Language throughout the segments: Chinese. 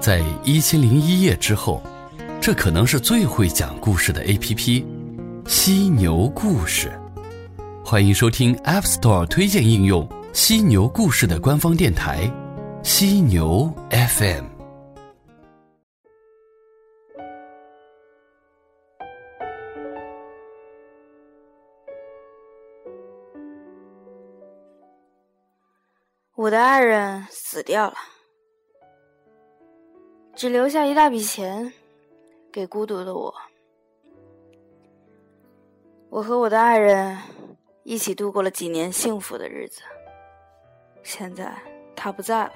在一千零一夜之后，这可能是最会讲故事的 A.P.P—— 犀牛故事。欢迎收听 App Store 推荐应用犀牛故事的官方电台——犀牛 FM。我的爱人死掉了。只留下一大笔钱给孤独的我。我和我的爱人一起度过了几年幸福的日子。现在他不在了。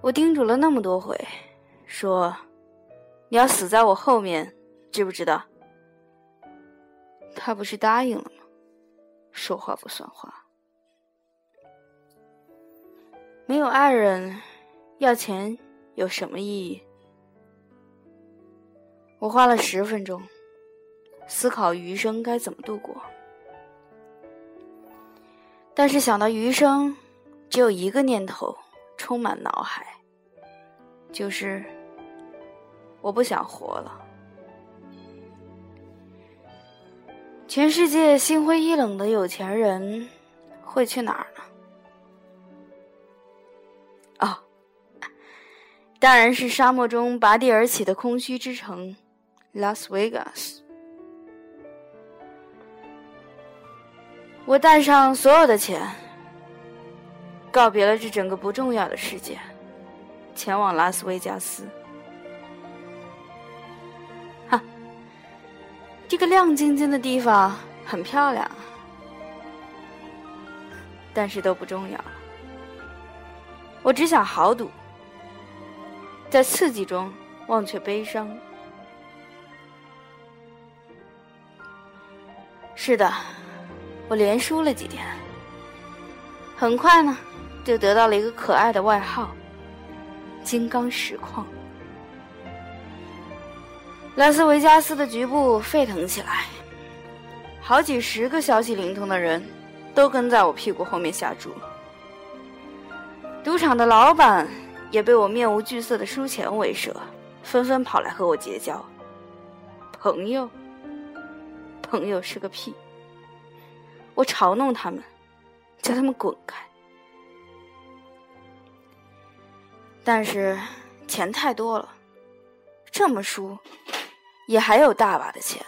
我叮嘱了那么多回，说你要死在我后面，知不知道？他不是答应了吗？说话不算话。没有爱人，要钱。有什么意义？我花了十分钟思考余生该怎么度过，但是想到余生，只有一个念头充满脑海，就是我不想活了。全世界心灰意冷的有钱人会去哪儿呢？当然是沙漠中拔地而起的空虚之城，拉斯维加斯。我带上所有的钱，告别了这整个不重要的世界，前往拉斯维加斯。哈，这个亮晶晶的地方很漂亮，但是都不重要。我只想豪赌。在刺激中忘却悲伤。是的，我连输了几天，很快呢，就得到了一个可爱的外号——金刚石矿。拉斯维加斯的局部沸腾起来，好几十个消息灵通的人都跟在我屁股后面下注。赌场的老板。也被我面无惧色的输钱为慑，纷纷跑来和我结交。朋友，朋友是个屁！我嘲弄他们，叫他们滚开。但是钱太多了，这么输，也还有大把的钱。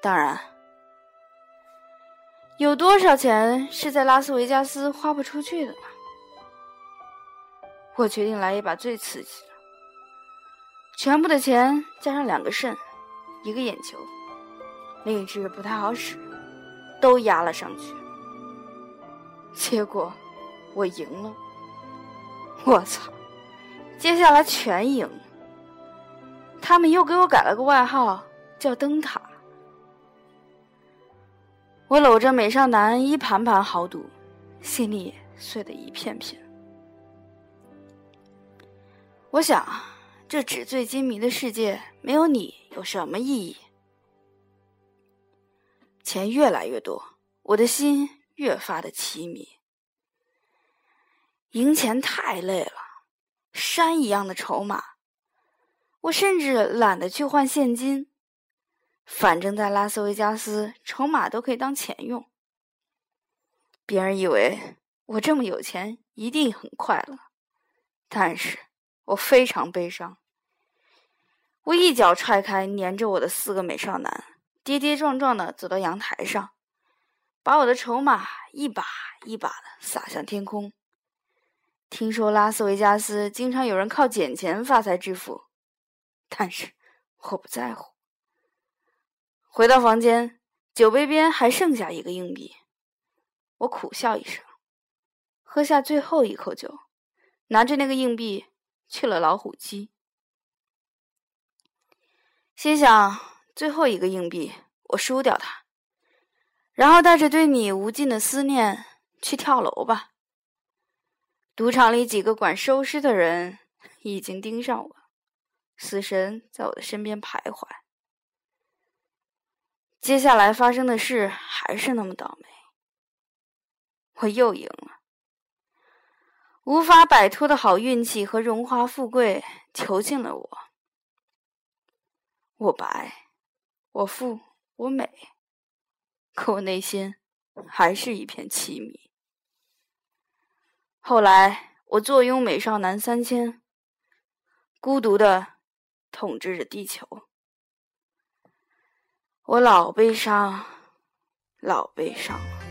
当然，有多少钱是在拉斯维加斯花不出去的呢？我决定来一把最刺激的，全部的钱加上两个肾，一个眼球，另一只不太好使，都压了上去。结果我赢了，我操！接下来全赢。他们又给我改了个外号，叫灯塔。我搂着美少男一盘盘豪赌，心里碎得一片片。我想，这纸醉金迷的世界没有你有什么意义？钱越来越多，我的心越发的凄迷。赢钱太累了，山一样的筹码，我甚至懒得去换现金。反正，在拉斯维加斯，筹码都可以当钱用。别人以为我这么有钱，一定很快乐，但是。我非常悲伤，我一脚踹开粘着我的四个美少男，跌跌撞撞的走到阳台上，把我的筹码一把一把的撒向天空。听说拉斯维加斯经常有人靠捡钱发财致富，但是我不在乎。回到房间，酒杯边还剩下一个硬币，我苦笑一声，喝下最后一口酒，拿着那个硬币。去了老虎机，心想最后一个硬币，我输掉它，然后带着对你无尽的思念去跳楼吧。赌场里几个管收尸的人已经盯上我，死神在我的身边徘徊。接下来发生的事还是那么倒霉，我又赢了。无法摆脱的好运气和荣华富贵囚禁了我。我白，我富，我美，可我内心还是一片凄迷。后来，我坐拥美少男三千，孤独的统治着地球。我老悲伤，老悲伤。想。